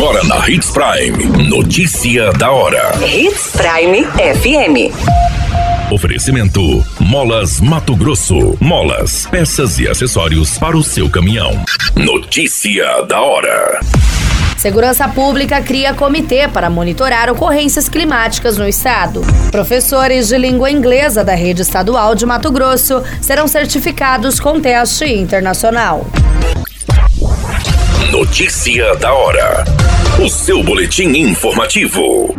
Agora na Hits Prime. Notícia da hora. Hits Prime FM. Oferecimento: Molas Mato Grosso. Molas, peças e acessórios para o seu caminhão. Notícia da hora. Segurança Pública cria comitê para monitorar ocorrências climáticas no estado. Professores de língua inglesa da rede estadual de Mato Grosso serão certificados com teste internacional. Notícia da hora. O seu boletim informativo.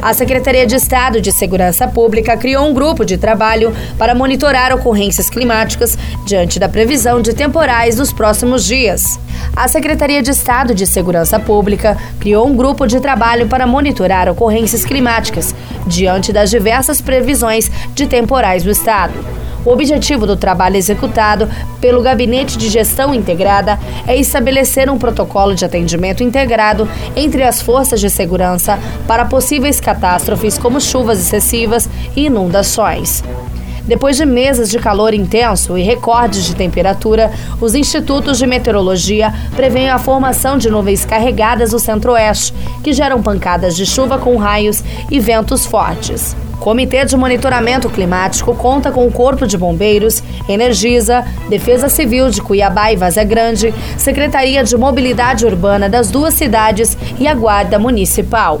A Secretaria de Estado de Segurança Pública criou um grupo de trabalho para monitorar ocorrências climáticas diante da previsão de temporais nos próximos dias. A Secretaria de Estado de Segurança Pública criou um grupo de trabalho para monitorar ocorrências climáticas diante das diversas previsões de temporais do estado. O objetivo do trabalho executado pelo Gabinete de Gestão Integrada é estabelecer um protocolo de atendimento integrado entre as forças de segurança para possíveis catástrofes como chuvas excessivas e inundações. Depois de meses de calor intenso e recordes de temperatura, os institutos de meteorologia preveem a formação de nuvens carregadas no centro-oeste, que geram pancadas de chuva com raios e ventos fortes. O Comitê de Monitoramento Climático conta com o Corpo de Bombeiros, Energisa, Defesa Civil de Cuiabá e Vaza Grande, Secretaria de Mobilidade Urbana das duas cidades e a Guarda Municipal.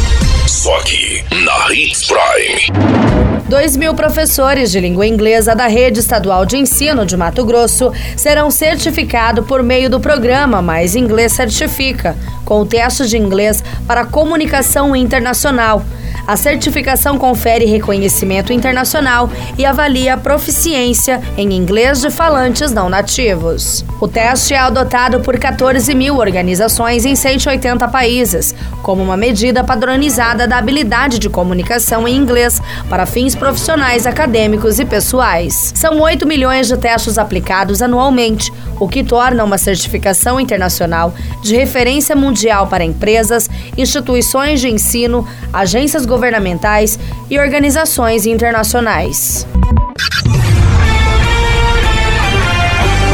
Só aqui, na Hits Prime. 2 mil professores de língua inglesa da Rede Estadual de Ensino de Mato Grosso serão certificados por meio do programa Mais Inglês Certifica, com o teste de inglês para comunicação internacional. A certificação confere reconhecimento internacional e avalia a proficiência em inglês de falantes não nativos. O teste é adotado por 14 mil organizações em 180 países, como uma medida padronizada da habilidade de comunicação em inglês para fins profissionais, acadêmicos e pessoais. São 8 milhões de testes aplicados anualmente, o que torna uma certificação internacional de referência mundial para empresas, instituições de ensino, agências governamentais e organizações internacionais.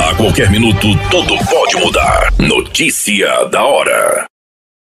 A qualquer minuto, tudo pode mudar. Notícia da hora.